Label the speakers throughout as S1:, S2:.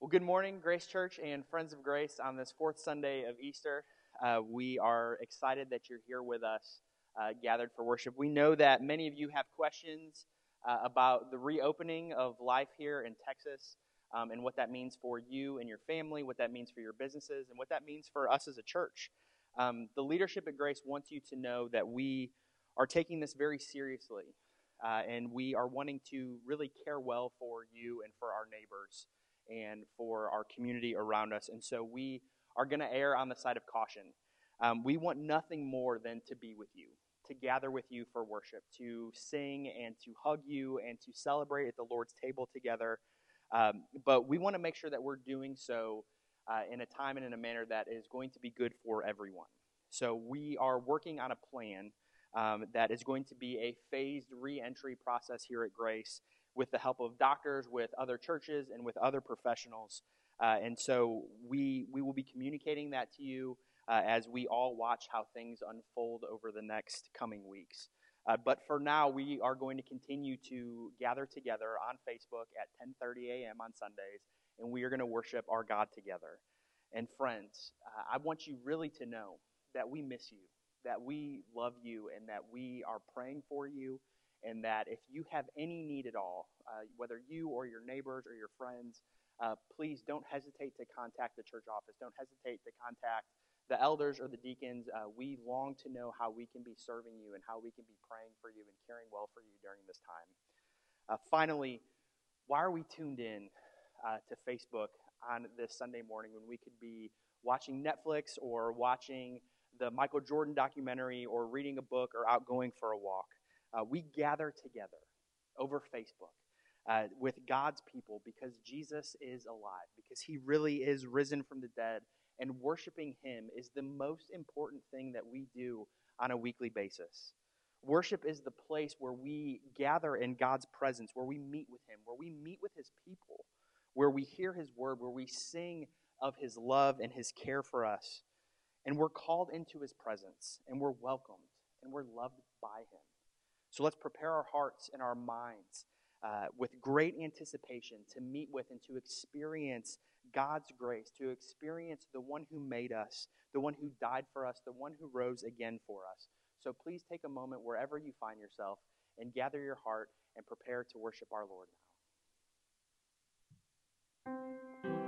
S1: Well, good morning, Grace Church and Friends of Grace on this fourth Sunday of Easter. Uh, we are excited that you're here with us, uh, gathered for worship. We know that many of you have questions uh, about the reopening of life here in Texas um, and what that means for you and your family, what that means for your businesses, and what that means for us as a church. Um, the leadership at Grace wants you to know that we are taking this very seriously, uh, and we are wanting to really care well for you and for our neighbors and for our community around us. And so we are going to err on the side of caution. Um, we want nothing more than to be with you, to gather with you for worship, to sing and to hug you and to celebrate at the Lord's table together. Um, but we want to make sure that we're doing so uh, in a time and in a manner that is going to be good for everyone. So we are working on a plan um, that is going to be a phased reentry process here at Grace with the help of doctors, with other churches, and with other professionals. Uh, and so we, we will be communicating that to you uh, as we all watch how things unfold over the next coming weeks. Uh, but for now, we are going to continue to gather together on Facebook at 10:30 a.m. on Sundays, and we are going to worship our God together. And friends, uh, I want you really to know that we miss you, that we love you, and that we are praying for you, and that if you have any need at all, uh, whether you or your neighbors or your friends, uh, please don't hesitate to contact the church office. Don't hesitate to contact the elders or the deacons. Uh, we long to know how we can be serving you and how we can be praying for you and caring well for you during this time. Uh, finally, why are we tuned in uh, to Facebook on this Sunday morning when we could be watching Netflix or watching the Michael Jordan documentary or reading a book or out going for a walk? Uh, we gather together over Facebook uh, with God's people because Jesus is alive, because he really is risen from the dead, and worshiping him is the most important thing that we do on a weekly basis. Worship is the place where we gather in God's presence, where we meet with him, where we meet with his people, where we hear his word, where we sing of his love and his care for us. And we're called into his presence, and we're welcomed, and we're loved by him. So let's prepare our hearts and our minds uh, with great anticipation to meet with and to experience God's grace, to experience the one who made us, the one who died for us, the one who rose again for us. So please take a moment wherever you find yourself and gather your heart and prepare to worship our Lord now.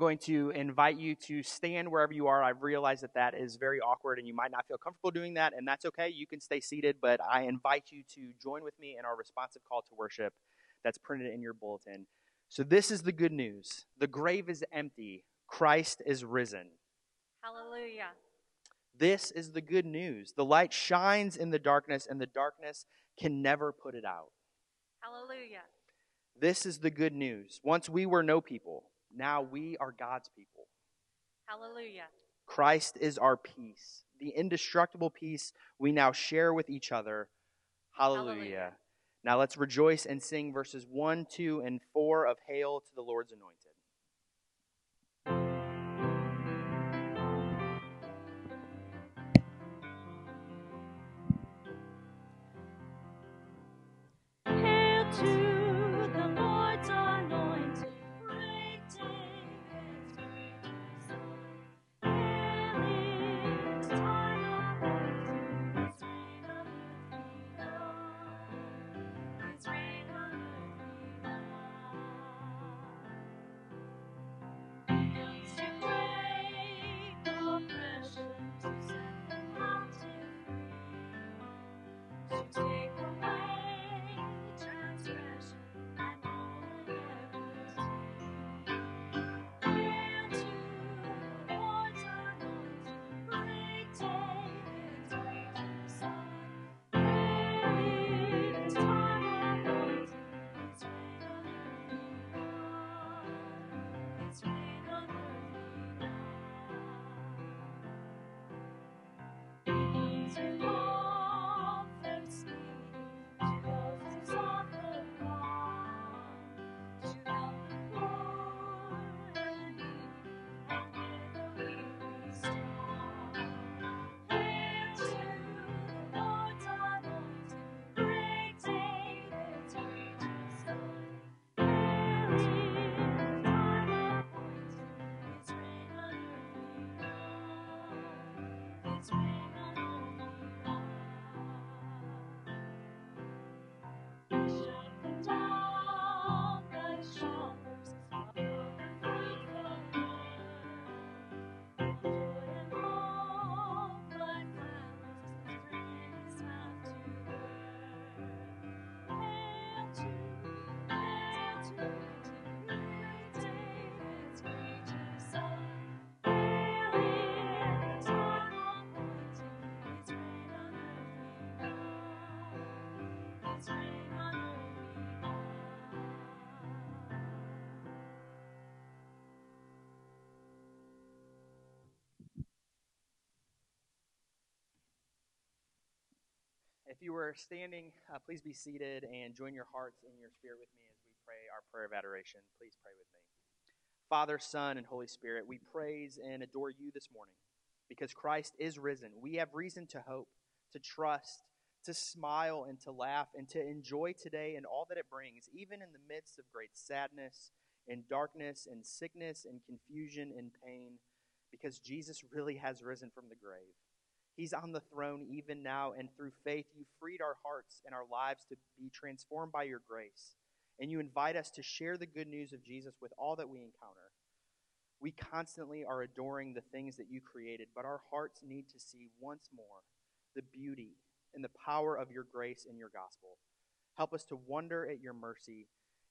S1: Going to invite you to stand wherever you are. I've realized that that is very awkward and you might not feel comfortable doing that, and that's okay. You can stay seated, but I invite you to join with me in our responsive call to worship that's printed in your bulletin. So, this is the good news the grave is empty, Christ is risen.
S2: Hallelujah.
S1: This is the good news. The light shines in the darkness, and the darkness can never put it out.
S2: Hallelujah.
S1: This is the good news. Once we were no people now we are God's people.
S2: Hallelujah.
S1: Christ is our peace, the indestructible peace we now share with each other. Hallelujah. Hallelujah. Now let's rejoice and sing verses 1, 2, and 4 of Hail to the Lord's Anointed. If you were standing, uh, please be seated and join your hearts and your spirit with me as we pray our prayer of adoration. Please pray with me. Father, Son, and Holy Spirit, we praise and adore you this morning because Christ is risen. We have reason to hope, to trust, to smile, and to laugh, and to enjoy today and all that it brings, even in the midst of great sadness and darkness and sickness and confusion and pain, because Jesus really has risen from the grave. He's on the throne even now, and through faith, you freed our hearts and our lives to be transformed by your grace. And you invite us to share the good news of Jesus with all that we encounter. We constantly are adoring the things that you created, but our hearts need to see once more the beauty and the power of your grace and your gospel. Help us to wonder at your mercy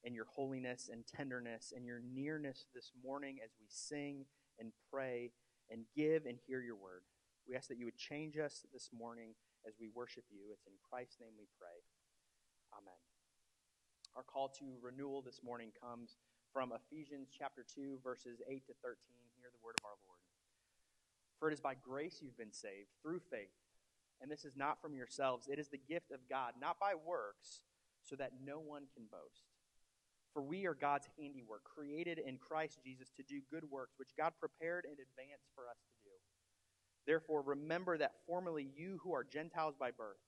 S1: and your holiness and tenderness and your nearness this morning as we sing and pray and give and hear your word. We ask that you would change us this morning as we worship you. It's in Christ's name we pray. Amen. Our call to renewal this morning comes from Ephesians chapter 2, verses 8 to 13. Hear the word of our Lord. For it is by grace you've been saved, through faith. And this is not from yourselves, it is the gift of God, not by works, so that no one can boast. For we are God's handiwork, created in Christ Jesus to do good works, which God prepared in advance for us to do. Therefore, remember that formerly you who are Gentiles by birth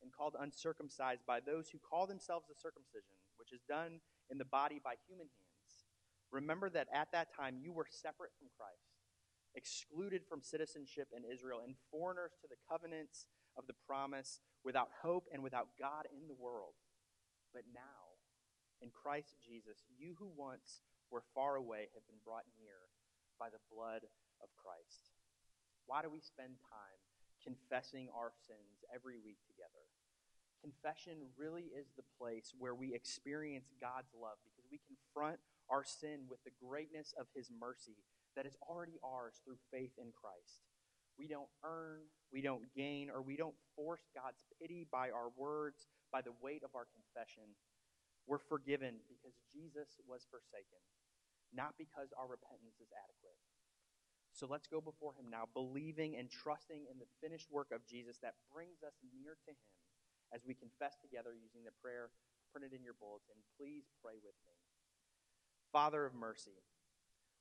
S1: and called uncircumcised by those who call themselves the circumcision, which is done in the body by human hands, remember that at that time you were separate from Christ, excluded from citizenship in Israel, and foreigners to the covenants of the promise, without hope and without God in the world. But now, in Christ Jesus, you who once were far away have been brought near by the blood of Christ. Why do we spend time confessing our sins every week together? Confession really is the place where we experience God's love because we confront our sin with the greatness of His mercy that is already ours through faith in Christ. We don't earn, we don't gain, or we don't force God's pity by our words, by the weight of our confession. We're forgiven because Jesus was forsaken, not because our repentance is adequate. So let's go before Him now, believing and trusting in the finished work of Jesus that brings us near to Him as we confess together using the prayer printed in your bulletin. Please pray with me. Father of mercy,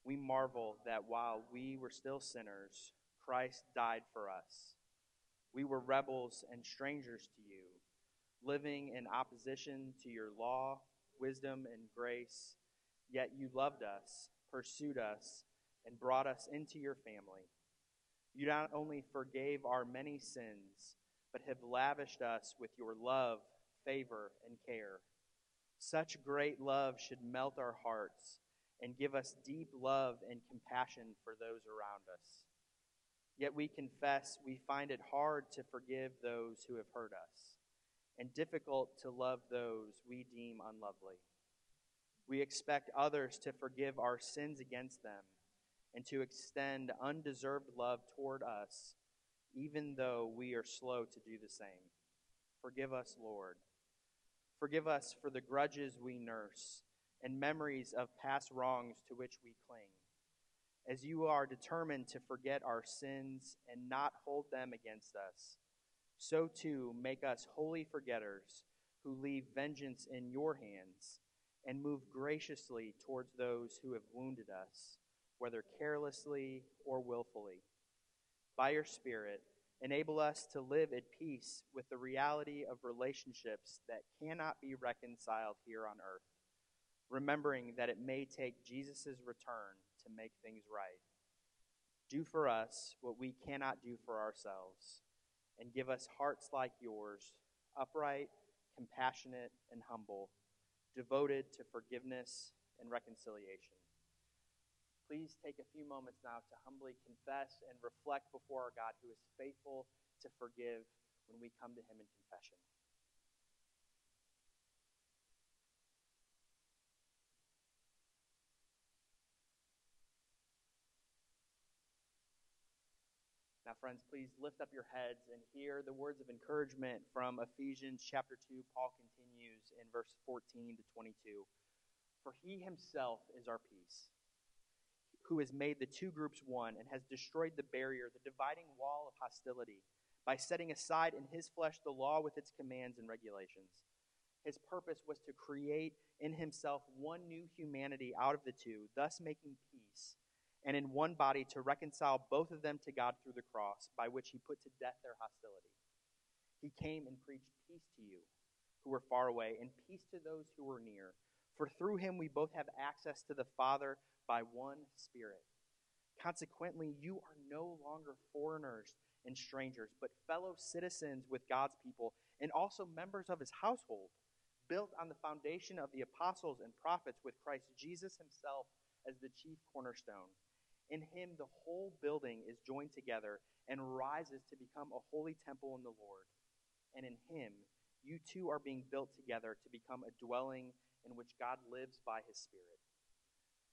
S1: we marvel that while we were still sinners, Christ died for us. We were rebels and strangers to you, living in opposition to your law, wisdom, and grace, yet you loved us, pursued us, and brought us into your family. You not only forgave our many sins, but have lavished us with your love, favor, and care. Such great love should melt our hearts and give us deep love and compassion for those around us. Yet we confess we find it hard to forgive those who have hurt us and difficult to love those we deem unlovely. We expect others to forgive our sins against them and to extend undeserved love toward us, even though we are slow to do the same. Forgive us, Lord. Forgive us for the grudges we nurse and memories of past wrongs to which we cling. As you are determined to forget our sins and not hold them against us, so too make us holy forgetters who leave vengeance in your hands and move graciously towards those who have wounded us whether carelessly or willfully. By your Spirit, enable us to live at peace with the reality of relationships that cannot be reconciled here on earth, remembering that it may take Jesus' return to make things right. Do for us what we cannot do for ourselves, and give us hearts like yours, upright, compassionate, and humble, devoted to forgiveness and reconciliation please take a few moments now to humbly confess and reflect before our God who is faithful to forgive when we come to him in confession. Now, friends, please lift up your heads and hear the words of encouragement from Ephesians chapter 2. Paul continues in verse 14 to 22. For he himself is our peace who has made the two groups one and has destroyed the barrier, the dividing wall of hostility, by setting aside in his flesh the law with its commands and regulations. His purpose was to create in himself one new humanity out of the two, thus making peace, and in one body to reconcile both of them to God through the cross, by which he put to death their hostility. He came and preached peace to you who were far away, and peace to those who were near. For through him we both have access to the Father by one Spirit. Consequently, you are no longer foreigners and strangers, but fellow citizens with God's people, and also members of his household, built on the foundation of the apostles and prophets, with Christ Jesus himself as the chief cornerstone. In him, the whole building is joined together and rises to become a holy temple in the Lord. And in him, you two are being built together to become a dwelling in which God lives by his Spirit.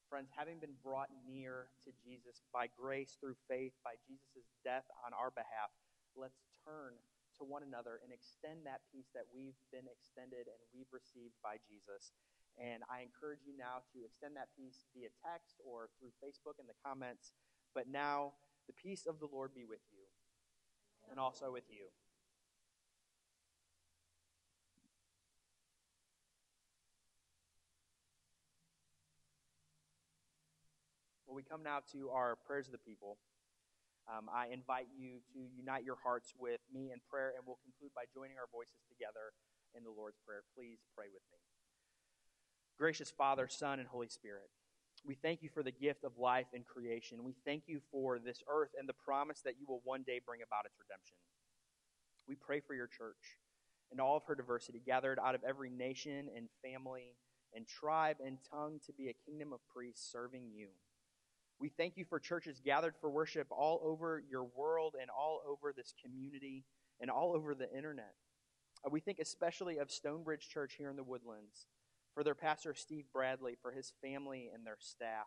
S1: Friends, having been brought near to Jesus by grace through faith, by Jesus' death on our behalf, let's turn to one another and extend that peace that we've been extended and we've received by Jesus. And I encourage you now to extend that peace via text or through Facebook in the comments. But now, the peace of the Lord be with you and also with you. We come now to our prayers of the people. Um, I invite you to unite your hearts with me in prayer, and we'll conclude by joining our voices together in the Lord's Prayer. Please pray with me. Gracious Father, Son, and Holy Spirit, we thank you for the gift of life and creation. We thank you for this earth and the promise that you will one day bring about its redemption. We pray for your church and all of her diversity, gathered out of every nation and family and tribe and tongue to be a kingdom of priests serving you. We thank you for churches gathered for worship all over your world and all over this community and all over the internet. Uh, we think especially of Stonebridge Church here in the Woodlands, for their pastor Steve Bradley, for his family and their staff.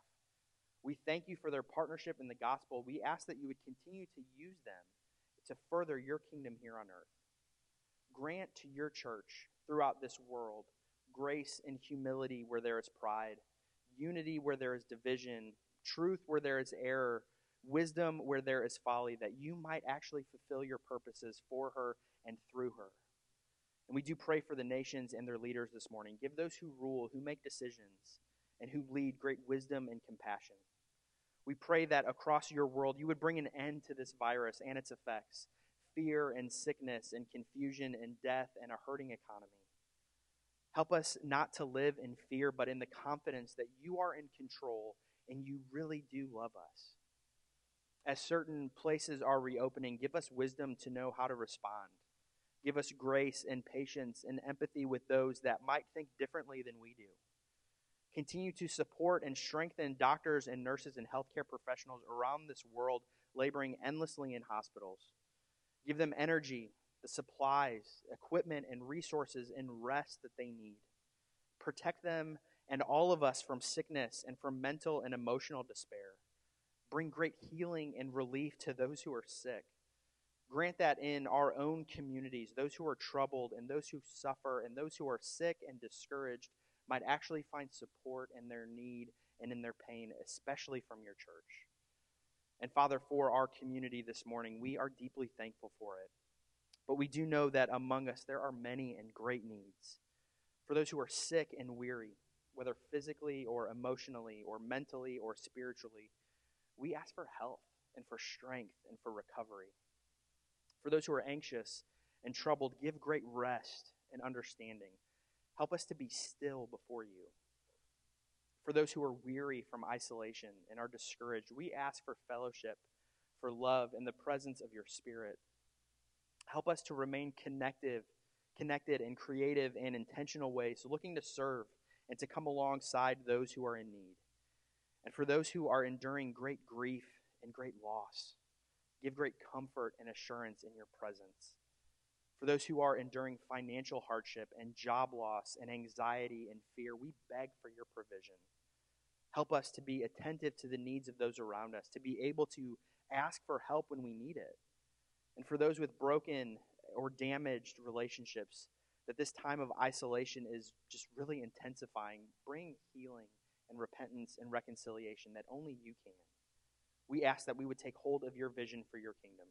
S1: We thank you for their partnership in the gospel. We ask that you would continue to use them to further your kingdom here on earth. Grant to your church throughout this world grace and humility where there is pride, unity where there is division, truth where there is error, wisdom where there is folly, that you might actually fulfill your purposes for her and through her. And we do pray for the nations and their leaders this morning. Give those who rule, who make decisions, and who lead great wisdom and compassion. We pray that across your world you would bring an end to this virus and its effects fear and sickness and confusion and death and a hurting economy. Help us not to live in fear, but in the confidence that you are in control and you really do love us. As certain places are reopening, give us wisdom to know how to respond. Give us grace and patience and empathy with those that might think differently than we do. Continue to support and strengthen doctors and nurses and healthcare professionals around this world laboring endlessly in hospitals. Give them energy, the supplies, equipment, and resources and rest that they need. Protect them and all of us from sickness and from mental and emotional despair. Bring great healing and relief to those who are sick. Grant that in our own communities, those who are troubled and those who suffer and those who are sick and discouraged might actually find support in their need and in their pain, especially from your church. And Father, for our community this morning, we are deeply thankful for it. But we do know that among us there are many and great needs. For those who are sick and weary, whether physically or emotionally or mentally or spiritually, we ask for health and for strength and for recovery. For those who are anxious and troubled, give great rest and understanding. Help us to be still before you. For those who are weary from isolation and are discouraged, we ask for fellowship, for love, and the presence of your Spirit. Help us to remain connected, connected in creative and intentional ways, looking to serve and to come alongside those who are in need. And for those who are enduring great grief and great loss, give great comfort and assurance in your presence. For those who are enduring financial hardship and job loss and anxiety and fear, we beg for your provision. Help us to be attentive to the needs of those around us, to be able to ask for help when we need it. And for those with broken or damaged relationships, that this time of isolation is just really intensifying. Bring healing and repentance and reconciliation that only you can. We ask that we would take hold of your vision for your kingdom.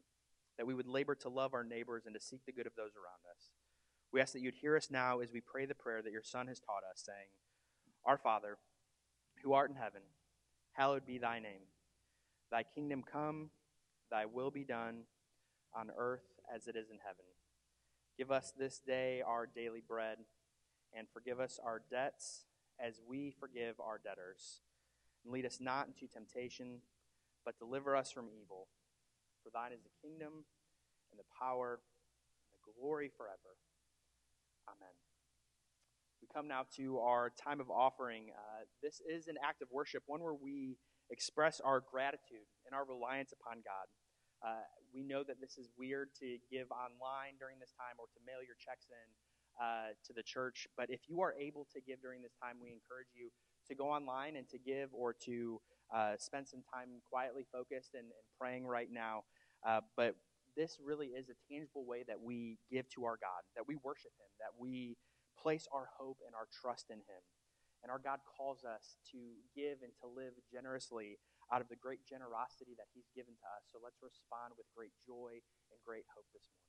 S1: that we would labor to love our neighbors and to seek the good of those around us. We ask that you'd hear us now as we pray the prayer that your Son has taught us, saying, Our Father, who art in heaven, hallowed be thy name. Thy kingdom come, thy will be done, on earth as it is in heaven. Give us this day our daily bread, and forgive us our debts as we forgive our debtors. And lead us not into temptation, but deliver us from evil. For thine is the kingdom, and the power, and the glory forever. Amen. We come now to our time of offering. Uh, this is an act of worship, one where we express our gratitude and our reliance upon God. Uh, we know that this is weird to give online during this time or to mail your checks in uh, to the church, but if you are able to give during this time, we encourage you to go online and to give or to uh, spend some time quietly focused and, and praying right now. Uh, but this really is a tangible way that we give to our God, that we worship Him, that we place our hope and our trust in Him. And our God calls us to give and to live generously out of the great generosity that He's given to us. So let's respond with great joy and great hope this morning.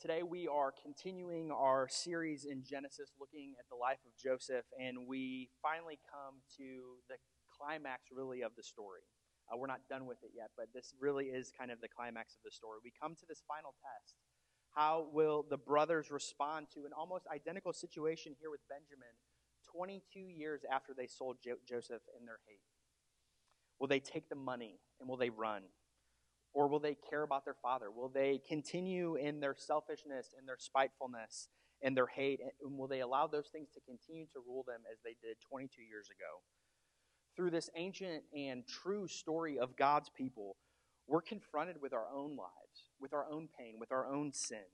S1: Today we are continuing our series in Genesis looking at the life of Joseph, and we finally come to the climax, really, of the story. Uh, we're not done with it yet, but this really is kind of the climax of the story. We come to this final test. How will the brothers respond to an almost identical situation here with Benjamin 22 years after they sold jo- Joseph in their hate? Will they take the money and will they run? Or will they care about their father? Will they continue in their selfishness and their spitefulness and their hate? And will they allow those things to continue to rule them as they did 22 years ago? Through this ancient and true story of God's people, we're confronted with our own lives, with our own pain, with our own sin.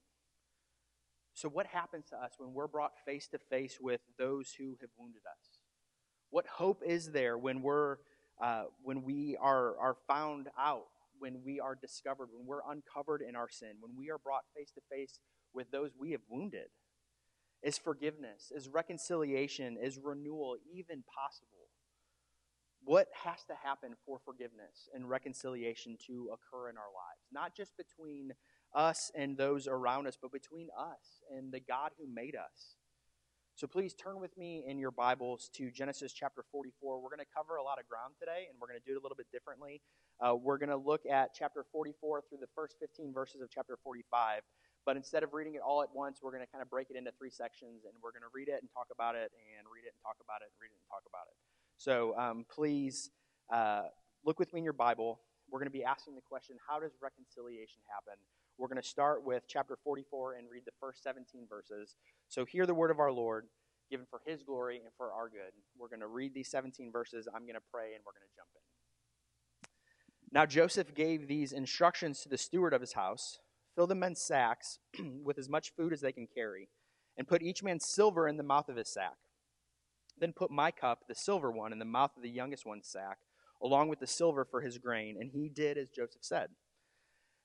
S1: So, what happens to us when we're brought face to face with those who have wounded us? What hope is there when we're uh, when we are are found out when we are discovered, when we're uncovered in our sin, when we are brought face to face with those we have wounded? Is forgiveness, is reconciliation, is renewal even possible? What has to happen for forgiveness and reconciliation to occur in our lives? Not just between us and those around us, but between us and the God who made us. So please turn with me in your Bibles to Genesis chapter 44. We're going to cover a lot of ground today, and we're going to do it a little bit differently. Uh, we're going to look at chapter 44 through the first 15 verses of chapter 45. But instead of reading it all at once, we're going to kind of break it into three sections, and we're going to read it and talk about it, and read it and talk about it, and read it and talk about it. So um, please uh, look with me in your Bible. We're going to be asking the question how does reconciliation happen? We're going to start with chapter 44 and read the first 17 verses. So hear the word of our Lord, given for his glory and for our good. We're going to read these 17 verses. I'm going to pray, and we're going to jump in. Now Joseph gave these instructions to the steward of his house Fill the men's sacks with as much food as they can carry, and put each man's silver in the mouth of his sack. Then put my cup, the silver one, in the mouth of the youngest one's sack, along with the silver for his grain. And he did as Joseph said.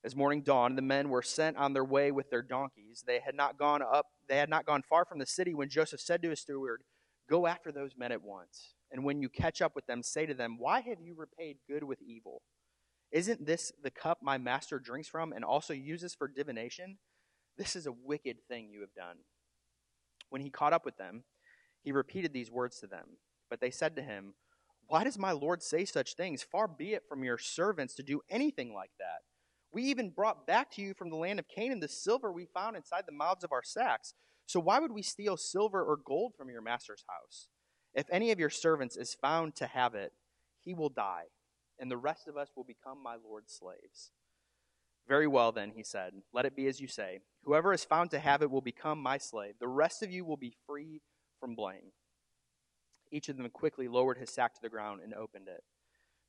S1: As morning dawned, the men were sent on their way with their donkeys. They had not gone up, they had not gone far from the city when Joseph said to his steward, Go after those men at once. And when you catch up with them, say to them, Why have you repaid good with evil? Isn't this the cup my master drinks from and also uses for divination? This is a wicked thing you have done. When he caught up with them, he repeated these words to them. But they said to him, Why does my Lord say such things? Far be it from your servants to do anything like that. We even brought back to you from the land of Canaan the silver we found inside the mouths of our sacks. So why would we steal silver or gold from your master's house? If any of your servants is found to have it, he will die and the rest of us will become my Lord's slaves. Very well, then, he said, let it be as you say. Whoever is found to have it will become my slave. The rest of you will be free from blame. Each of them quickly lowered his sack to the ground and opened it.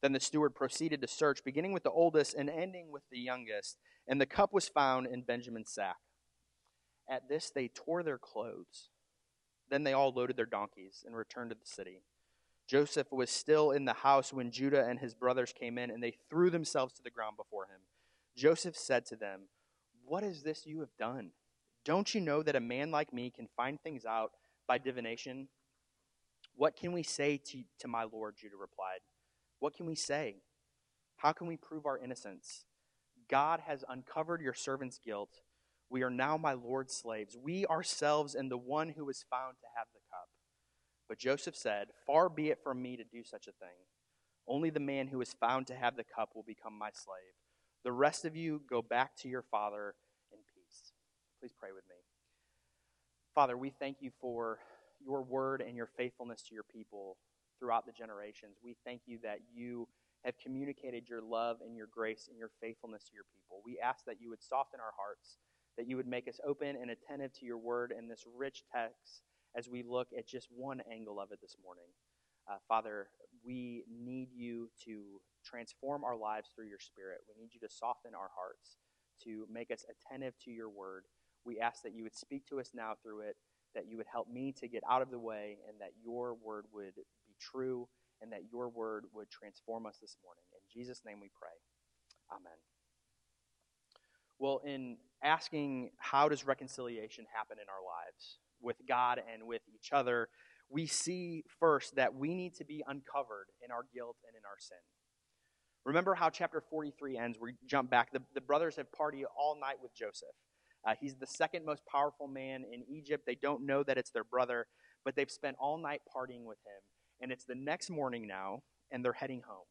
S1: Then the steward proceeded to search, beginning with the oldest and ending with the youngest, and the cup was found in Benjamin's sack. At this, they tore their clothes. Then they all loaded their donkeys and returned to the city. Joseph was still in the house when Judah and his brothers came in, and they threw themselves to the ground before him. Joseph said to them, What is this you have done? Don't you know that a man like me can find things out by divination? What can we say to, to my lord? Judah replied. What can we say? How can we prove our innocence? God has uncovered your servant's guilt. We are now my Lord's slaves, we ourselves and the one who was found to have the. But Joseph said, Far be it from me to do such a thing. Only the man who is found to have the cup will become my slave. The rest of you go back to your father in peace. Please pray with me. Father, we thank you for your word and your faithfulness to your people throughout the generations. We thank you that you have communicated your love and your grace and your faithfulness to your people. We ask that you would soften our hearts, that you would make us open and attentive to your word and this rich text as we look at just one angle of it this morning. Uh, Father, we need you to transform our lives through your Spirit. We need you to soften our hearts, to make us attentive to your word. We ask that you would speak to us now through it, that you would help me to get out of the way, and that your word would be true, and that your word would transform us this morning. In Jesus' name we pray. Amen. Well, in asking how does reconciliation happen in our lives with God and with each other, we see first that we need to be uncovered in our guilt and in our sin. Remember how chapter 43 ends? We jump back. The, the brothers have partied all night with Joseph. Uh, he's the second most powerful man in Egypt. They don't know that it's their brother, but they've spent all night partying with him. And it's the next morning now, and they're heading home.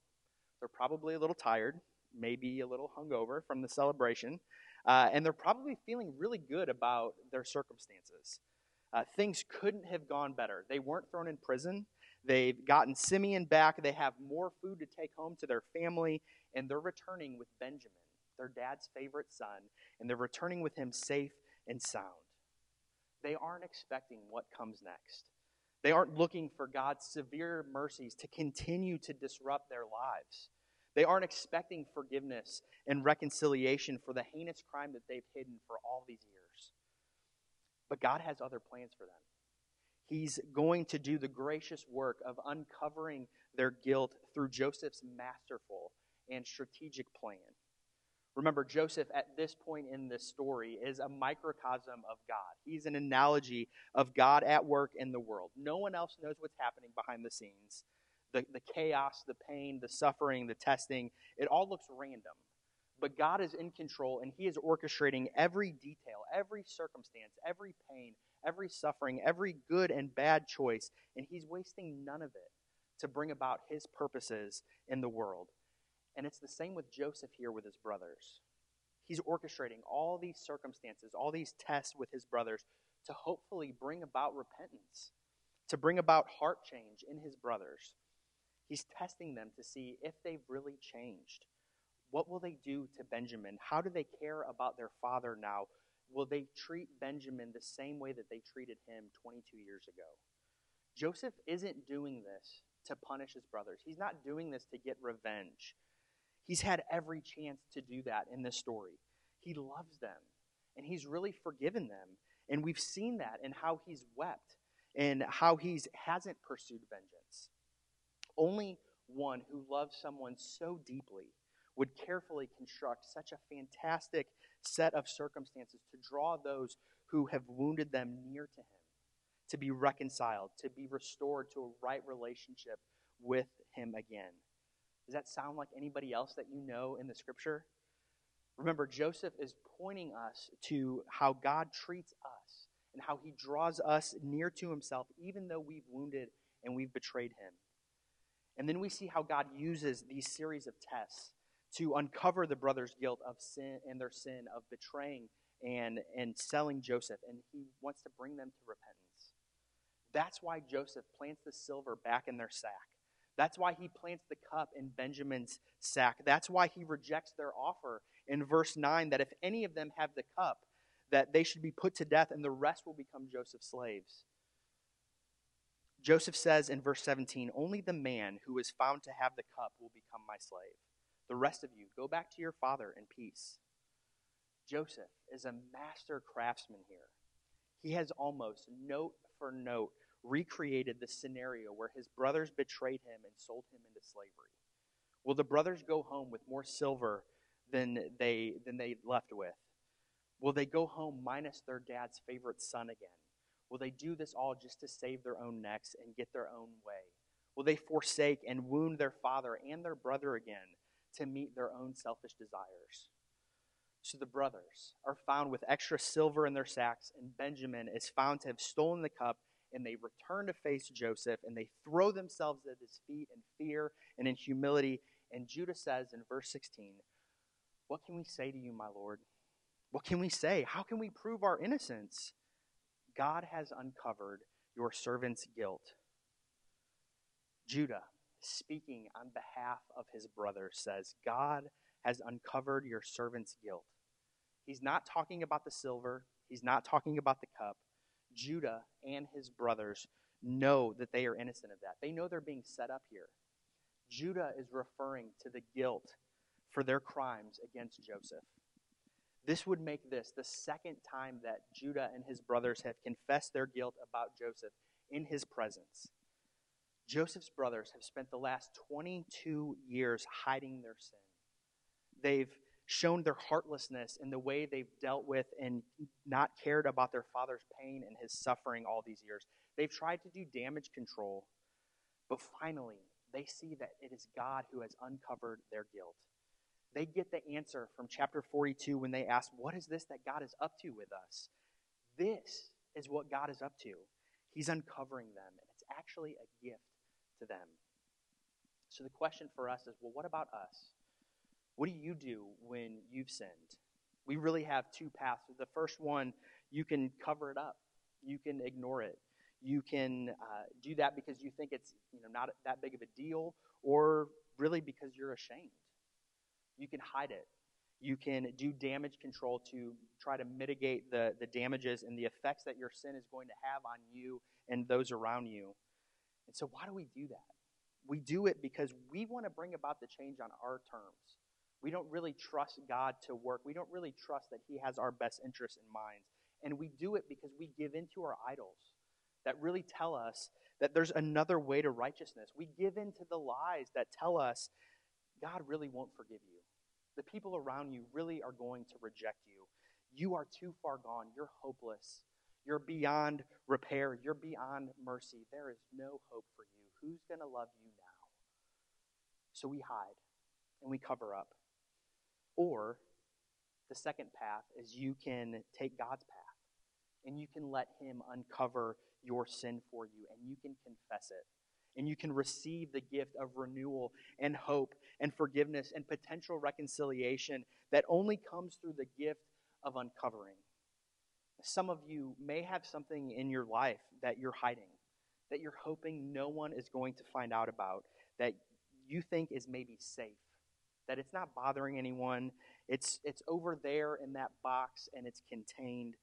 S1: They're probably a little tired, maybe a little hungover from the celebration, uh, and they're probably feeling really good about their circumstances. Uh, things couldn't have gone better. They weren't thrown in prison. They've gotten Simeon back. They have more food to take home to their family, and they're returning with Benjamin, their dad's favorite son, and they're returning with him safe and sound. They aren't expecting what comes next. They aren't looking for God's severe mercies to continue to disrupt their lives. They aren't expecting forgiveness and reconciliation for the heinous crime that they've hidden for all these years. But God has other plans for them. He's going to do the gracious work of uncovering their guilt through Joseph's masterful and strategic plan. Remember, Joseph at this point in this story is a microcosm of God. He's an analogy of God at work in the world. No one else knows what's happening behind the scenes. The, the chaos, the pain, the suffering, the testing, it all looks random. But God is in control and He is orchestrating every detail, every circumstance, every pain, every suffering, every good and bad choice, and He's wasting none of it to bring about His purposes in the world. And it's the same with Joseph here with his brothers. He's orchestrating all these circumstances, all these tests with his brothers to hopefully bring about repentance, to bring about heart change in his brothers. He's testing them to see if they've really changed. What will they do to Benjamin? How do they care about their father now? Will they treat Benjamin the same way that they treated him 22 years ago? Joseph isn't doing this to punish his brothers. He's not doing this to get revenge. He's had every chance to do that in this story. He loves them, and he's really forgiven them. And we've seen that in how he's wept and how he hasn't pursued vengeance. Only one who loves someone so deeply would carefully construct such a fantastic set of circumstances to draw those who have wounded them near to him, to be reconciled, to be restored to a right relationship with him again. Does that sound like anybody else that you know in the scripture? Remember, Joseph is pointing us to how God treats us and how he draws us near to himself, even though we've wounded and we've betrayed him. And then we see how God uses these series of tests to uncover the brothers' guilt of sin and their sin of betraying and, and selling Joseph, and he wants to bring them to repentance. That's why Joseph plants the silver back in their sack. That's why he plants the cup in Benjamin's sack. That's why he rejects their offer in verse 9 that if any of them have the cup, that they should be put to death and the rest will become Joseph's slaves. Joseph says in verse 17, Only the man who is found to have the cup will become my slave. The rest of you, go back to your father in peace. Joseph is a master craftsman here. He has almost note for note recreated the scenario where his brothers betrayed him and sold him into slavery? Will the brothers go home with more silver than they, than they left with? Will they go home minus their dad's favorite son again? Will they do this all just to save their own necks and get their own way? Will they forsake and wound their father and their brother again to meet their own selfish desires? So the brothers are found with extra silver in their sacks, and Benjamin is found to have stolen the cup, and they return to face Joseph, and they throw themselves at his feet in fear and in humility. And Judah says in verse 16, What can we say to you, my Lord? What can we say? How can we prove our innocence? God has uncovered your servant's guilt. Judah, speaking on behalf of his brother, says, God has uncovered your servant's guilt. He's not talking about the silver, he's not talking about the cup. Judah and his brothers know that they are innocent of that. They know they're being set up here. Judah is referring to the guilt for their crimes against Joseph. This would make this the second time that Judah and his brothers have confessed their guilt about Joseph in his presence. Joseph's brothers have spent the last 22 years hiding their sin. They've shown their heartlessness in the way they've dealt with and not cared about their father's pain and his suffering all these years. They've tried to do damage control, but finally, they see that it is God who has uncovered their guilt they get the answer from chapter 42 when they ask, What is this that God is up to with us? This is what God is up to. He's uncovering them, and it's actually a gift to them. So the question for us is well, what about us? What do you do when you've sinned? We really have two paths. The first one, you can cover it up, you can ignore it. You can uh, do that because you think it's you know not that big of a deal, or really because you're ashamed. You can hide it. You can do damage control to try to mitigate the, the damages and the effects that your sin is going to have on you and those around you. And so, why do we do that? We do it because we want to bring about the change on our terms. We don't really trust God to work. We don't really trust that He has our best interests in mind. And we do it because we give into our idols that really tell us that there's another way to righteousness. We give in to the lies that tell us God really won't forgive you the people around you really are going to reject you. You are too far gone. You're hopeless. You're beyond repair. You're beyond mercy. There is no hope for you. Who's going to love you now? So we hide and we cover up. Or the second path is you can take God's path and you can let Him uncover your sin for you and you can confess it and you can receive the gift of renewal and hope and forgiveness and potential reconciliation that only comes through the gift of uncovering. Some of you may have something in your life that you're hiding, that you're hoping no one is going to find out about, that you think is maybe safe, that it's not bothering anyone, it's, it's over there in that box and it's contained.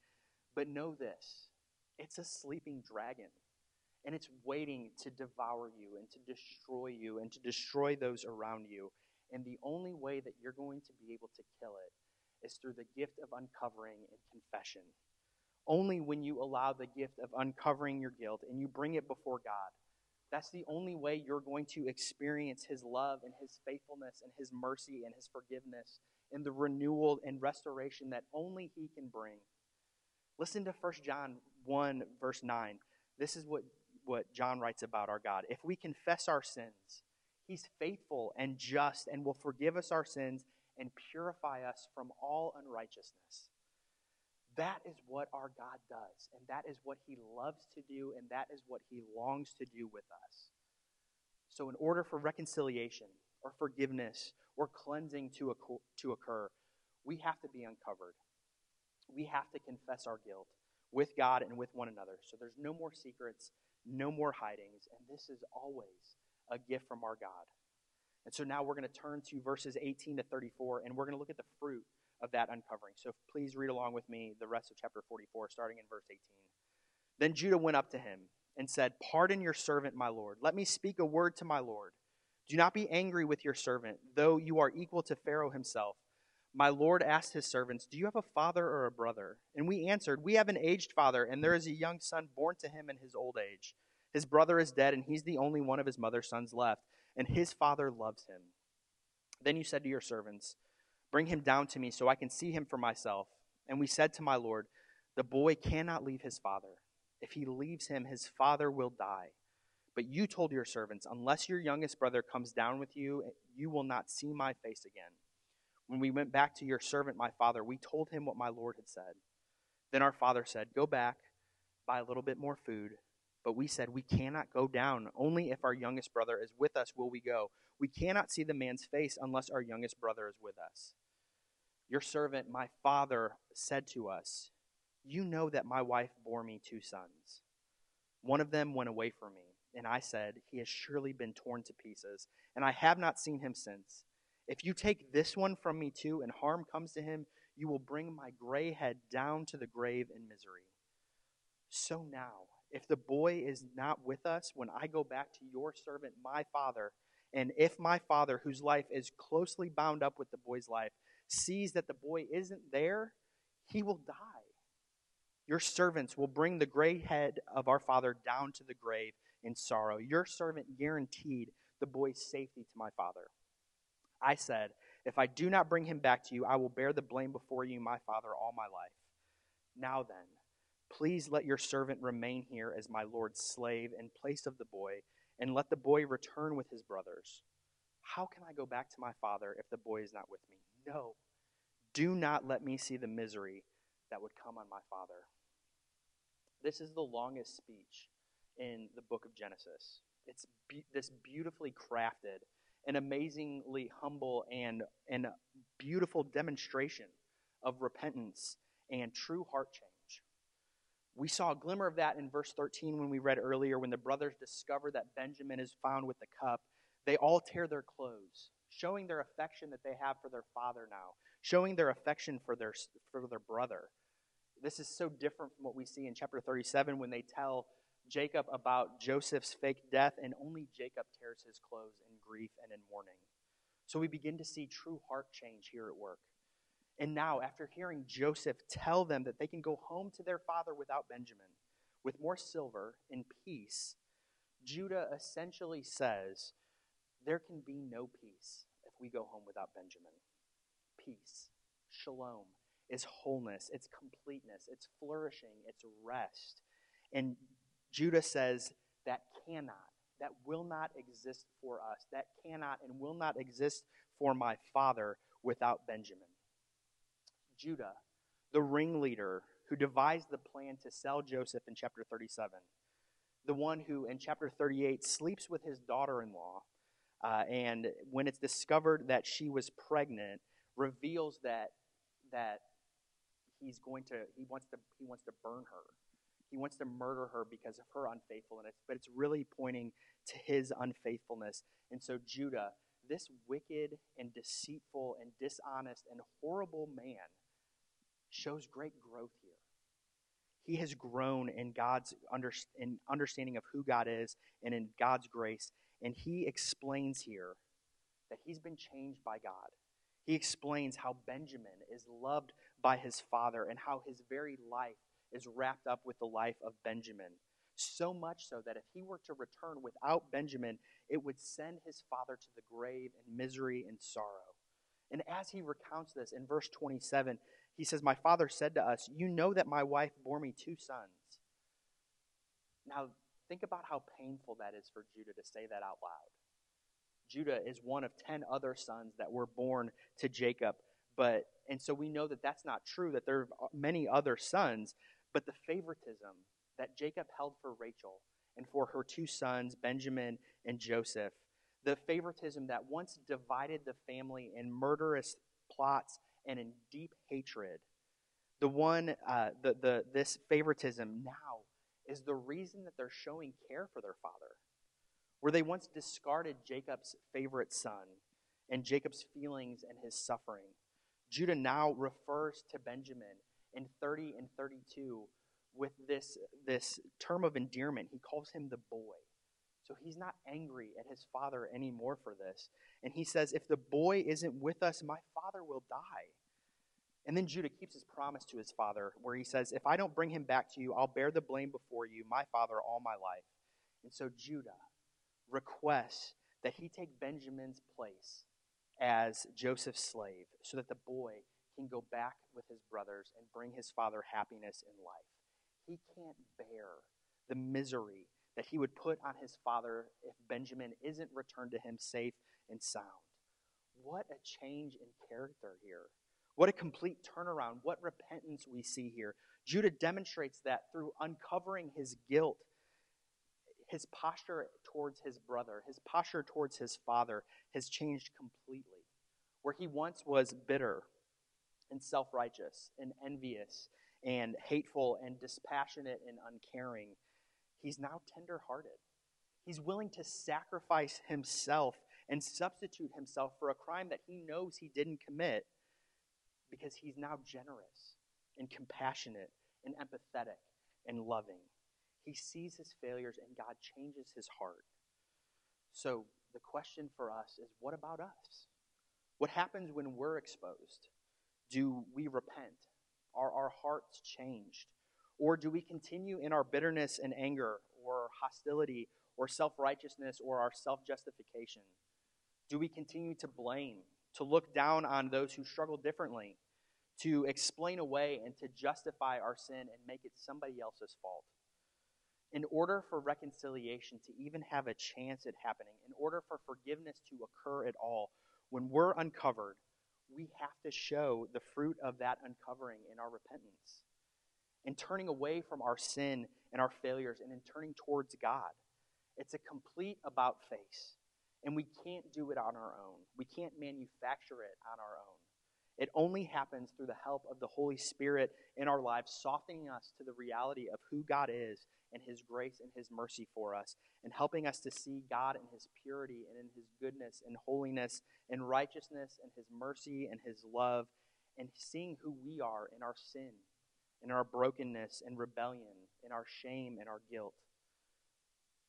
S1: But know this it's a sleeping dragon and it's waiting to devour you and to destroy you and to destroy those around you. And the only way that you're going to be able to kill it is through the gift of uncovering and confession. Only when you allow the gift of uncovering your guilt and you bring it before God, that's the only way you're going to experience His love and His faithfulness and His mercy and His forgiveness and the renewal and restoration that only He can bring. Listen to 1 John 1, verse 9. This is what what John writes about our God. If we confess our sins, He's faithful and just and will forgive us our sins and purify us from all unrighteousness. That is what our God does, and that is what He loves to do, and that is what He longs to do with us. So, in order for reconciliation or forgiveness or cleansing to, to occur, we have to be uncovered. We have to confess our guilt with God and with one another. So, there's no more secrets no more hidings, and this is always a gift from our God. And so now we're going to turn to verses 18 to 34, and we're going to look at the fruit of that uncovering. So please read along with me the rest of chapter 44, starting in verse 18. Then Judah went up to him and said, Pardon your servant, my Lord. Let me speak a word to my Lord. Do not be angry with your servant, though you are equal to Pharaoh himself. My Lord asked his servants, Do you have a father or a brother? And we answered, We have an aged father, and there is a young son born to him in his old age. His brother is dead, and he's the only one of his mother's sons left, and his father loves him. Then you said to your servants, Bring him down to me so I can see him for myself. And we said to my Lord, The boy cannot leave his father. If he leaves him, his father will die. But you told your servants, Unless your youngest brother comes down with you, you will not see my face again. When we went back to your servant, my father, we told him what my Lord had said. Then our father said, Go back, buy a little bit more food. But we said, We cannot go down. Only if our youngest brother is with us will we go. We cannot see the man's face unless our youngest brother is with us. Your servant, my father, said to us, You know that my wife bore me two sons. One of them went away from me, and I said, He has surely been torn to pieces, and I have not seen him since. If you take this one from me too, and harm comes to him, you will bring my gray head down to the grave in misery. So now, if the boy is not with us when I go back to your servant, my father, and if my father, whose life is closely bound up with the boy's life, sees that the boy isn't there, he will die. Your servants will bring the gray head of our father down to the grave in sorrow. Your servant guaranteed the boy's safety to my father. I said, If I do not bring him back to you, I will bear the blame before you, my father, all my life. Now then, please let your servant remain here as my Lord's slave in place of the boy, and let the boy return with his brothers. How can I go back to my father if the boy is not with me? No. Do not let me see the misery that would come on my father. This is the longest speech in the book of Genesis. It's be- this beautifully crafted an amazingly humble and, and beautiful demonstration of repentance and true heart change. We saw a glimmer of that in verse 13 when we read earlier when the brothers discover that Benjamin is found with the cup. They all tear their clothes, showing their affection that they have for their father now, showing their affection for their, for their brother. This is so different from what we see in chapter 37 when they tell Jacob about Joseph's fake death, and only Jacob tears his clothes in grief and in mourning. So we begin to see true heart change here at work. And now, after hearing Joseph tell them that they can go home to their father without Benjamin, with more silver and peace, Judah essentially says, There can be no peace if we go home without Benjamin. Peace, shalom, is wholeness, it's completeness, it's flourishing, it's rest. And Judah says that cannot, that will not exist for us, that cannot and will not exist for my father without Benjamin. Judah, the ringleader who devised the plan to sell Joseph in chapter 37, the one who in chapter 38 sleeps with his daughter in law, uh, and when it's discovered that she was pregnant, reveals that that he's going to he wants to he wants to burn her he wants to murder her because of her unfaithfulness, but it's really pointing to his unfaithfulness. And so, Judah, this wicked and deceitful and dishonest and horrible man, shows great growth here. He has grown in God's under, in understanding of who God is and in God's grace. And he explains here that he's been changed by God. He explains how Benjamin is loved by his father and how his very life is wrapped up with the life of Benjamin. So much so that if he were to return without Benjamin, it would send his father to the grave in misery and sorrow. And as he recounts this in verse 27, he says, My father said to us, You know that my wife bore me two sons. Now, think about how painful that is for Judah to say that out loud. Judah is one of 10 other sons that were born to Jacob. But, and so we know that that's not true, that there are many other sons, but the favoritism that Jacob held for Rachel and for her two sons, Benjamin and Joseph, the favoritism that once divided the family in murderous plots and in deep hatred, the one, uh, the, the, this favoritism now is the reason that they're showing care for their father. Where they once discarded Jacob's favorite son and Jacob's feelings and his suffering, Judah now refers to Benjamin in 30 and 32 with this, this term of endearment. He calls him the boy. So he's not angry at his father anymore for this. And he says, If the boy isn't with us, my father will die. And then Judah keeps his promise to his father, where he says, If I don't bring him back to you, I'll bear the blame before you, my father, all my life. And so Judah requests that he take Benjamin's place as Joseph's slave so that the boy can go back with his brothers and bring his father happiness in life. He can't bear the misery that he would put on his father if Benjamin isn't returned to him safe and sound. What a change in character here. What a complete turnaround. What repentance we see here. Judah demonstrates that through uncovering his guilt. His posture towards his brother, his posture towards his father has changed completely. Where he once was bitter and self righteous and envious and hateful and dispassionate and uncaring, he's now tender hearted. He's willing to sacrifice himself and substitute himself for a crime that he knows he didn't commit because he's now generous and compassionate and empathetic and loving. He sees his failures and God changes his heart. So the question for us is what about us? What happens when we're exposed? Do we repent? Are our hearts changed? Or do we continue in our bitterness and anger or hostility or self righteousness or our self justification? Do we continue to blame, to look down on those who struggle differently, to explain away and to justify our sin and make it somebody else's fault? In order for reconciliation to even have a chance at happening, in order for forgiveness to occur at all, when we're uncovered, we have to show the fruit of that uncovering in our repentance and turning away from our sin and our failures and in turning towards God. It's a complete about face. And we can't do it on our own. We can't manufacture it on our own. It only happens through the help of the Holy Spirit in our lives, softening us to the reality of who God is and His grace and His mercy for us, and helping us to see God in His purity and in His goodness and holiness and righteousness and His mercy and His love, and seeing who we are in our sin, in our brokenness and rebellion, in our shame and our guilt.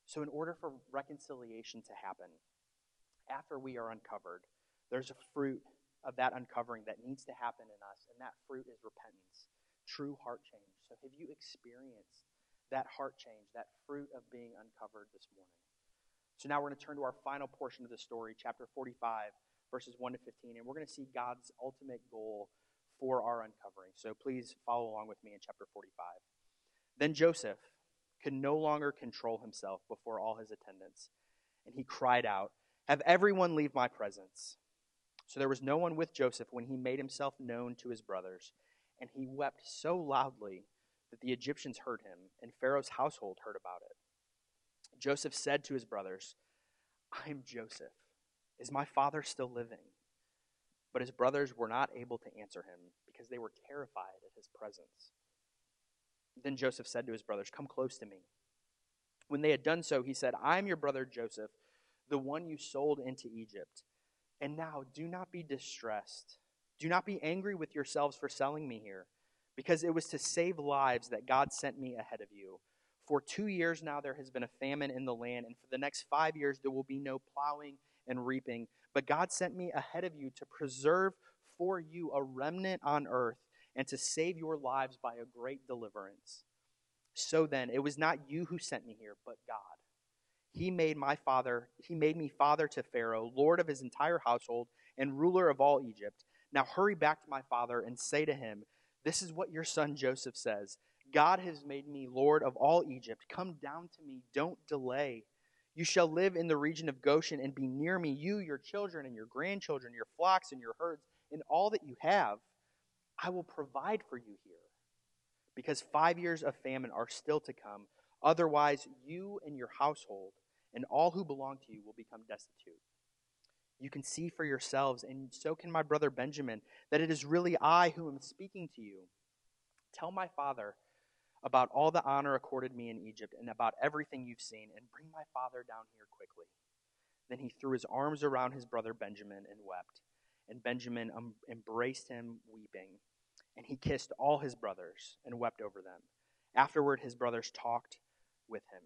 S1: So, in order for reconciliation to happen, after we are uncovered, there's a fruit of that uncovering that needs to happen in us, and that fruit is repentance, true heart change. So, have you experienced that heart change, that fruit of being uncovered this morning? So, now we're going to turn to our final portion of the story, chapter 45, verses 1 to 15, and we're going to see God's ultimate goal for our uncovering. So, please follow along with me in chapter 45. Then Joseph could no longer control himself before all his attendants, and he cried out, Have everyone leave my presence. So there was no one with Joseph when he made himself known to his brothers. And he wept so loudly that the Egyptians heard him, and Pharaoh's household heard about it. Joseph said to his brothers, I am Joseph. Is my father still living? But his brothers were not able to answer him because they were terrified at his presence. Then Joseph said to his brothers, Come close to me. When they had done so, he said, I am your brother Joseph, the one you sold into Egypt. And now do not be distressed. Do not be angry with yourselves for selling me here, because it was to save lives that God sent me ahead of you. For two years now there has been a famine in the land, and for the next five years there will be no plowing and reaping. But God sent me ahead of you to preserve for you a remnant on earth and to save your lives by a great deliverance. So then, it was not you who sent me here, but God. He made my father, he made me father to Pharaoh, lord of his entire household, and ruler of all Egypt. Now hurry back to my father and say to him, This is what your son Joseph says God has made me lord of all Egypt. Come down to me, don't delay. You shall live in the region of Goshen and be near me, you, your children, and your grandchildren, your flocks, and your herds, and all that you have. I will provide for you here, because five years of famine are still to come. Otherwise, you and your household and all who belong to you will become destitute. You can see for yourselves, and so can my brother Benjamin, that it is really I who am speaking to you. Tell my father about all the honor accorded me in Egypt and about everything you've seen, and bring my father down here quickly. Then he threw his arms around his brother Benjamin and wept. And Benjamin embraced him, weeping. And he kissed all his brothers and wept over them. Afterward, his brothers talked with him.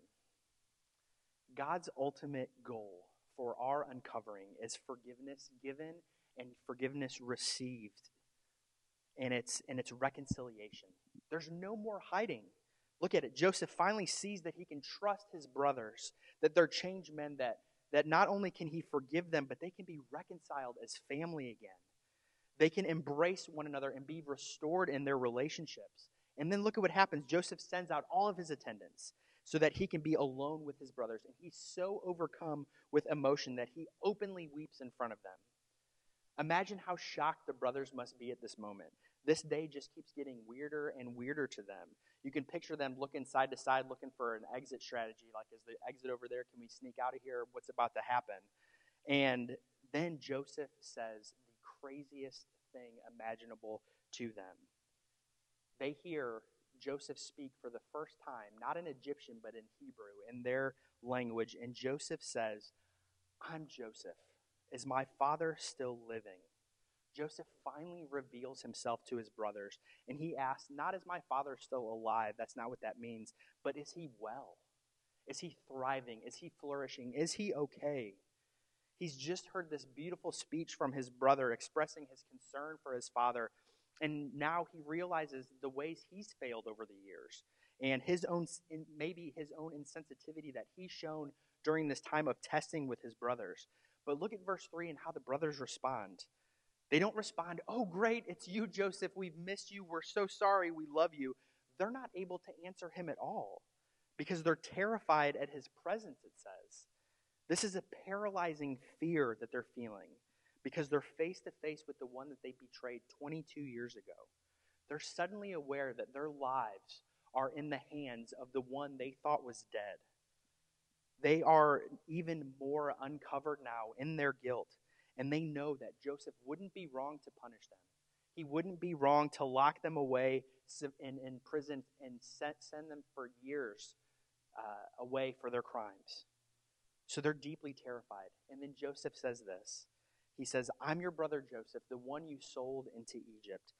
S1: God's ultimate goal for our uncovering is forgiveness given and forgiveness received. And it's and it's reconciliation. There's no more hiding. Look at it. Joseph finally sees that he can trust his brothers, that they're changed men, that, that not only can he forgive them, but they can be reconciled as family again. They can embrace one another and be restored in their relationships. And then look at what happens. Joseph sends out all of his attendants so that he can be alone with his brothers. And he's so overcome with emotion that he openly weeps in front of them. Imagine how shocked the brothers must be at this moment. This day just keeps getting weirder and weirder to them. You can picture them looking side to side, looking for an exit strategy, like, is the exit over there? Can we sneak out of here? What's about to happen? And then Joseph says the craziest thing imaginable to them. They hear Joseph speak for the first time, not in Egyptian, but in Hebrew, in their language. And Joseph says, I'm Joseph. Is my father still living? Joseph finally reveals himself to his brothers, and he asks, Not is my father still alive? That's not what that means, but is he well? Is he thriving? Is he flourishing? Is he okay? He's just heard this beautiful speech from his brother expressing his concern for his father, and now he realizes the ways he's failed over the years and his own maybe his own insensitivity that he's shown during this time of testing with his brothers. But look at verse 3 and how the brothers respond. They don't respond, Oh, great, it's you, Joseph. We've missed you. We're so sorry. We love you. They're not able to answer him at all because they're terrified at his presence, it says. This is a paralyzing fear that they're feeling because they're face to face with the one that they betrayed 22 years ago. They're suddenly aware that their lives are in the hands of the one they thought was dead. They are even more uncovered now in their guilt and they know that Joseph wouldn't be wrong to punish them. He wouldn't be wrong to lock them away in, in prison and send, send them for years uh, away for their crimes. So they're deeply terrified. And then Joseph says this He says, I'm your brother Joseph, the one you sold into Egypt.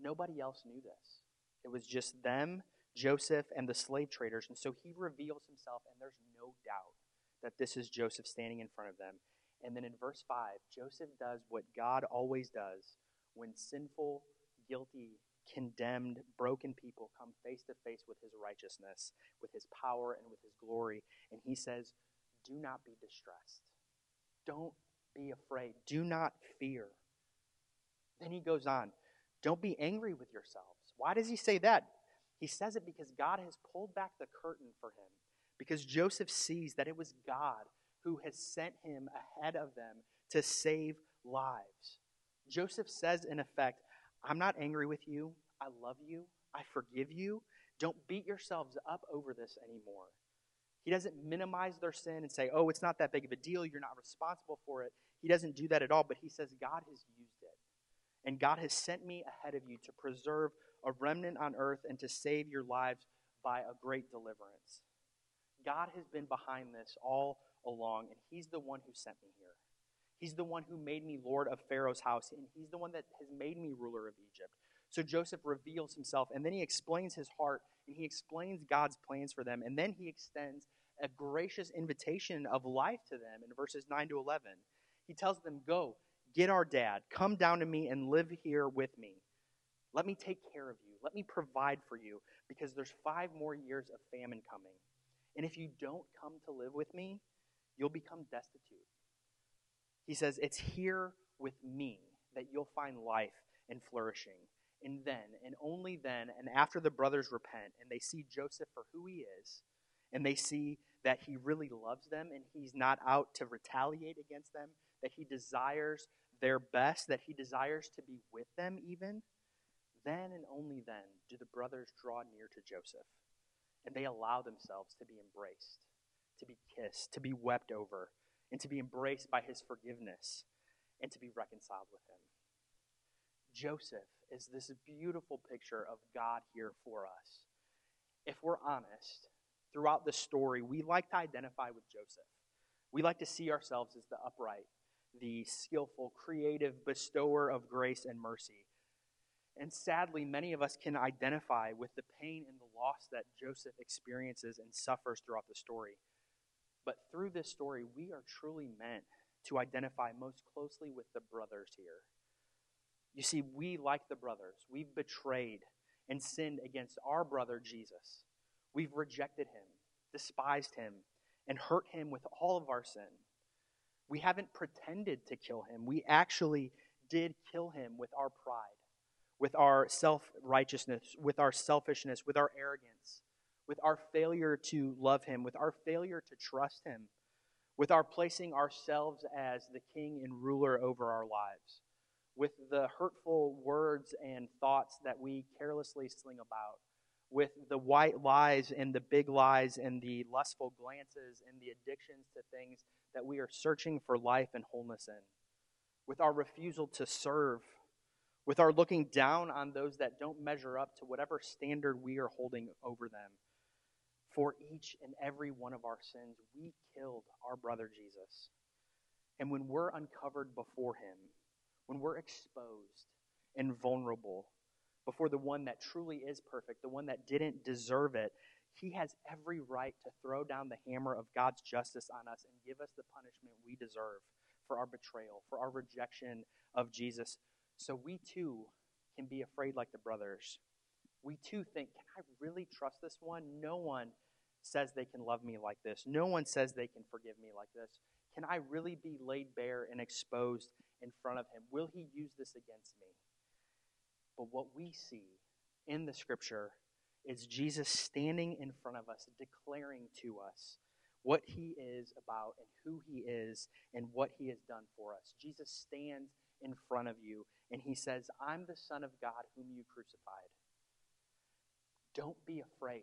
S1: Nobody else knew this. It was just them, Joseph, and the slave traders. And so he reveals himself, and there's no doubt that this is Joseph standing in front of them. And then in verse 5, Joseph does what God always does when sinful, guilty, condemned, broken people come face to face with his righteousness, with his power, and with his glory. And he says, Do not be distressed. Don't be afraid. Do not fear. Then he goes on, Don't be angry with yourselves. Why does he say that? He says it because God has pulled back the curtain for him. Because Joseph sees that it was God who has sent him ahead of them to save lives. Joseph says, in effect, I'm not angry with you. I love you. I forgive you. Don't beat yourselves up over this anymore. He doesn't minimize their sin and say, oh, it's not that big of a deal. You're not responsible for it. He doesn't do that at all, but he says, God has used it. And God has sent me ahead of you to preserve a remnant on earth and to save your lives by a great deliverance. God has been behind this all along, and He's the one who sent me here. He's the one who made me Lord of Pharaoh's house, and He's the one that has made me ruler of Egypt. So Joseph reveals himself, and then he explains his heart, and he explains God's plans for them, and then he extends a gracious invitation of life to them in verses 9 to 11. He tells them, Go, get our dad, come down to me and live here with me. Let me take care of you. Let me provide for you, because there's five more years of famine coming. And if you don't come to live with me, you'll become destitute. He says, It's here with me that you'll find life and flourishing. And then, and only then, and after the brothers repent and they see Joseph for who he is, and they see that he really loves them and he's not out to retaliate against them, that he desires their best, that he desires to be with them even, then and only then do the brothers draw near to Joseph and they allow themselves to be embraced to be kissed, to be wept over, and to be embraced by his forgiveness, and to be reconciled with him. Joseph is this beautiful picture of God here for us. If we're honest, throughout the story, we like to identify with Joseph. We like to see ourselves as the upright, the skillful, creative bestower of grace and mercy. And sadly, many of us can identify with the pain and the loss that Joseph experiences and suffers throughout the story. But through this story, we are truly meant to identify most closely with the brothers here. You see, we, like the brothers, we've betrayed and sinned against our brother Jesus. We've rejected him, despised him, and hurt him with all of our sin. We haven't pretended to kill him. We actually did kill him with our pride, with our self righteousness, with our selfishness, with our arrogance, with our failure to love him, with our failure to trust him, with our placing ourselves as the king and ruler over our lives, with the hurtful words and thoughts that we carelessly sling about, with the white lies and the big lies and the lustful glances and the addictions to things that we are searching for life and wholeness in, with our refusal to serve, with our looking down on those that don't measure up to whatever standard we are holding over them. For each and every one of our sins, we killed our brother Jesus. And when we're uncovered before him, when we're exposed and vulnerable before the one that truly is perfect, the one that didn't deserve it, he has every right to throw down the hammer of God's justice on us and give us the punishment we deserve for our betrayal, for our rejection of Jesus. So we too can be afraid like the brothers. We too think, can I really trust this one? No one says they can love me like this. No one says they can forgive me like this. Can I really be laid bare and exposed in front of him? Will he use this against me? But what we see in the scripture is Jesus standing in front of us, declaring to us what he is about and who he is and what he has done for us. Jesus stands in front of you and he says, I'm the Son of God whom you crucified. Don't be afraid.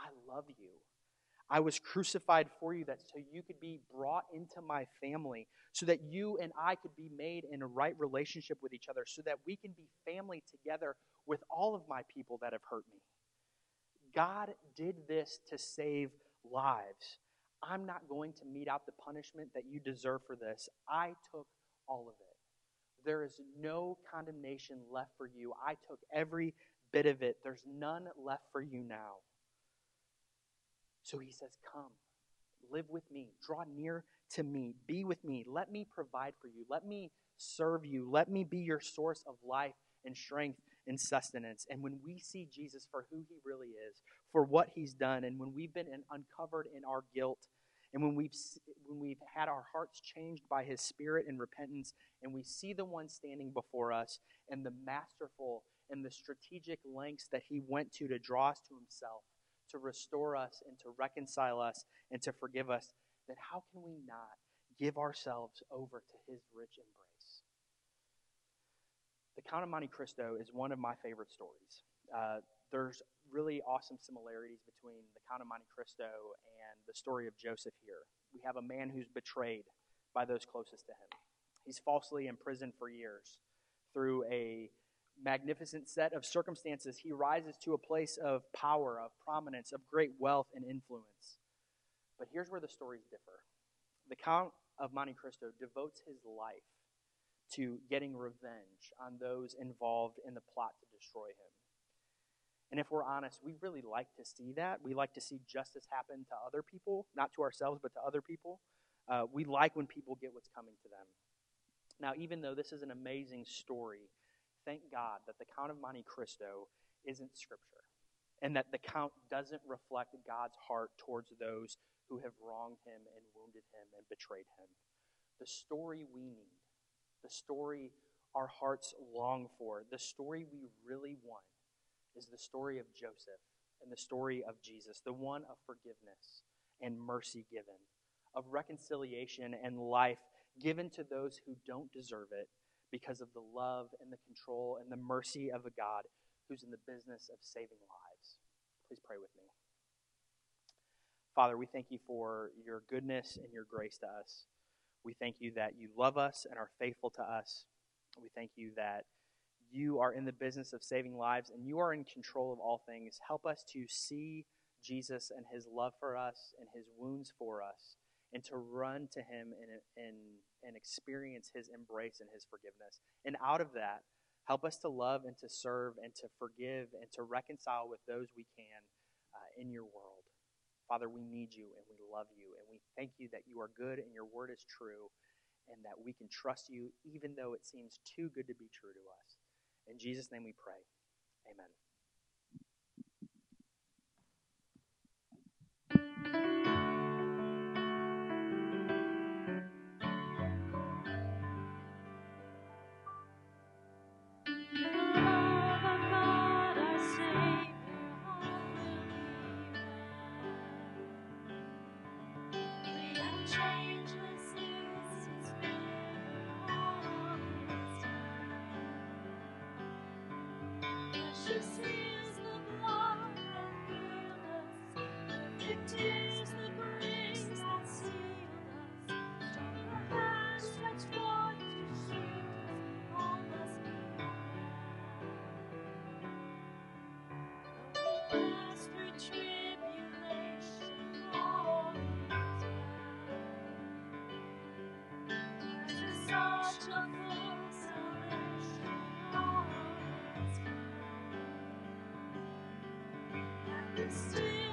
S1: I love you. I was crucified for you that so you could be brought into my family, so that you and I could be made in a right relationship with each other, so that we can be family together with all of my people that have hurt me. God did this to save lives. I'm not going to mete out the punishment that you deserve for this. I took all of it. There is no condemnation left for you. I took every bit of it. There's none left for you now. So he says, Come, live with me, draw near to me, be with me, let me provide for you, let me serve you, let me be your source of life and strength and sustenance. And when we see Jesus for who he really is, for what he's done, and when we've been uncovered in our guilt, and when we've when we've had our hearts changed by his spirit and repentance and we see the one standing before us and the masterful and the strategic lengths that he went to to draw us to himself to restore us and to reconcile us and to forgive us, then how can we not give ourselves over to his rich embrace? The Count of Monte Cristo is one of my favorite stories. Uh, there's really awesome similarities between the Count of Monte Cristo and the story of Joseph here. We have a man who's betrayed by those closest to him. He's falsely imprisoned for years through a magnificent set of circumstances, he rises to a place of power, of prominence, of great wealth and influence. But here's where the stories differ. The Count of Monte Cristo devotes his life to getting revenge on those involved in the plot to destroy him. And if we're honest, we really like to see that. We like to see justice happen to other people, not to ourselves, but to other people. Uh, we like when people get what's coming to them. Now, even though this is an amazing story, thank God that the Count of Monte Cristo isn't scripture and that the Count doesn't reflect God's heart towards those who have wronged him and wounded him and betrayed him. The story we need, the story our hearts long for, the story we really want is the story of Joseph and the story of Jesus, the one of forgiveness and mercy given, of reconciliation and life given to those who don't deserve it because of the love and the control and the mercy of a God who's in the business of saving lives. Please pray with me. Father, we thank you for your goodness and your grace to us. We thank you that you love us and are faithful to us. We thank you that you are in the business of saving lives and you are in control of all things. Help us to see Jesus and his love for us and his wounds for us and to run to him and, and, and experience his embrace and his forgiveness. And out of that, help us to love and to serve and to forgive and to reconcile with those we can uh, in your world.
S3: Father, we need you and we love you, and we thank you that you are good and your word is true, and that we can trust you even though it seems too good to be true to us. In Jesus' name we pray. Amen. against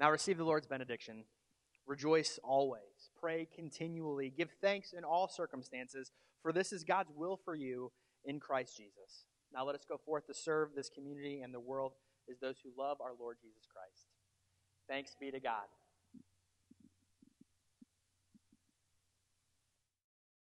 S3: Now receive the Lord's benediction. Rejoice always. Pray continually. Give thanks in all circumstances, for this is God's will for you in Christ Jesus. Now let us go forth to serve this community and the world as those who love our Lord Jesus Christ. Thanks be to God.